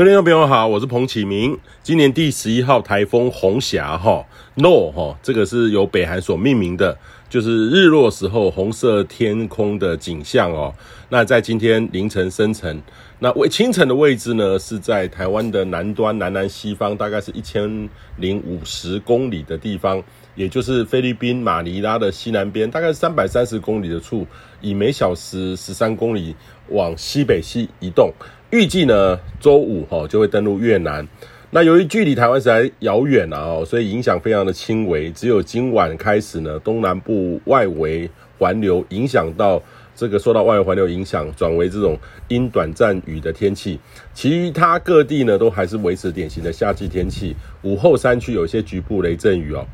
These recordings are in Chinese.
各位听众朋友好，我是彭启明。今年第十一号台风红霞哈 No 哈，这个是由北韩所命名的，就是日落时候红色天空的景象哦。那在今天凌晨生成，那为清晨的位置呢是在台湾的南端南南西方，大概是一千零五十公里的地方，也就是菲律宾马尼拉的西南边，大概三百三十公里的处，以每小时十三公里往西北西移动。预计呢，周五哈就会登陆越南。那由于距离台湾实在遥远啊，哦，所以影响非常的轻微。只有今晚开始呢，东南部外围环流影响到这个受到外围环流影响，转为这种阴短暂雨的天气。其他各地呢，都还是维持典型的夏季天气。午后山区有些局部雷阵雨哦。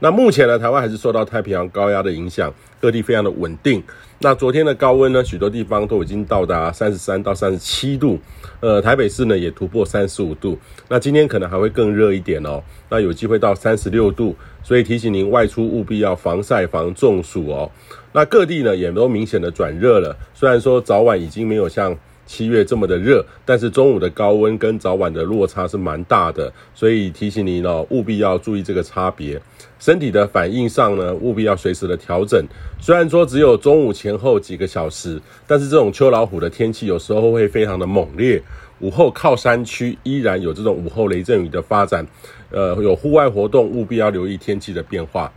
那目前呢，台湾还是受到太平洋高压的影响，各地非常的稳定。那昨天的高温呢，许多地方都已经到达三十三到三十七度，呃，台北市呢也突破三十五度。那今天可能还会更热一点哦，那有机会到三十六度，所以提醒您外出务必要防晒防中暑哦。那各地呢也都明显的转热了，虽然说早晚已经没有像。七月这么的热，但是中午的高温跟早晚的落差是蛮大的，所以提醒您哦，务必要注意这个差别。身体的反应上呢，务必要随时的调整。虽然说只有中午前后几个小时，但是这种秋老虎的天气有时候会非常的猛烈。午后靠山区依然有这种午后雷阵雨的发展，呃，有户外活动务必要留意天气的变化。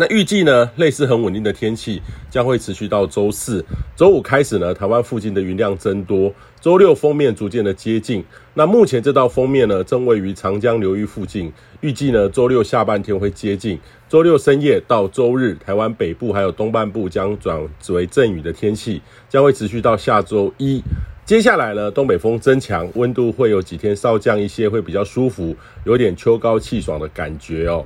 那预计呢，类似很稳定的天气将会持续到周四、周五开始呢，台湾附近的云量增多，周六锋面逐渐的接近。那目前这道锋面呢，正位于长江流域附近，预计呢，周六下半天会接近，周六深夜到周日，台湾北部还有东半部将转为阵雨的天气，将会持续到下周一。接下来呢，东北风增强，温度会有几天稍降一些，会比较舒服，有点秋高气爽的感觉哦。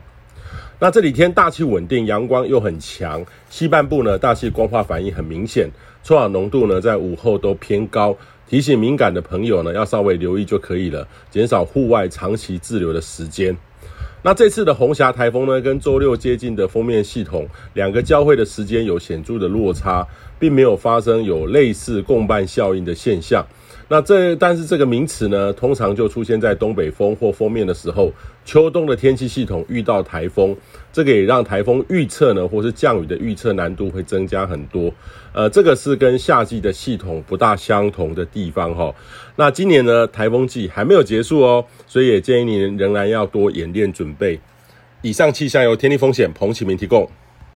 那这几天大气稳定，阳光又很强，西半部呢，大气光化反应很明显，臭氧浓度呢在午后都偏高，提醒敏感的朋友呢要稍微留意就可以了，减少户外长期滞留的时间。那这次的红霞台风呢，跟周六接近的锋面系统两个交汇的时间有显著的落差，并没有发生有类似共伴效应的现象。那这但是这个名词呢，通常就出现在东北风或锋面的时候，秋冬的天气系统遇到台风，这个也让台风预测呢，或是降雨的预测难度会增加很多。呃，这个是跟夏季的系统不大相同的地方哈。那今年呢，台风季还没有结束哦，所以也建议您仍然要多演练准备。以上气象由天地风险彭启明提供。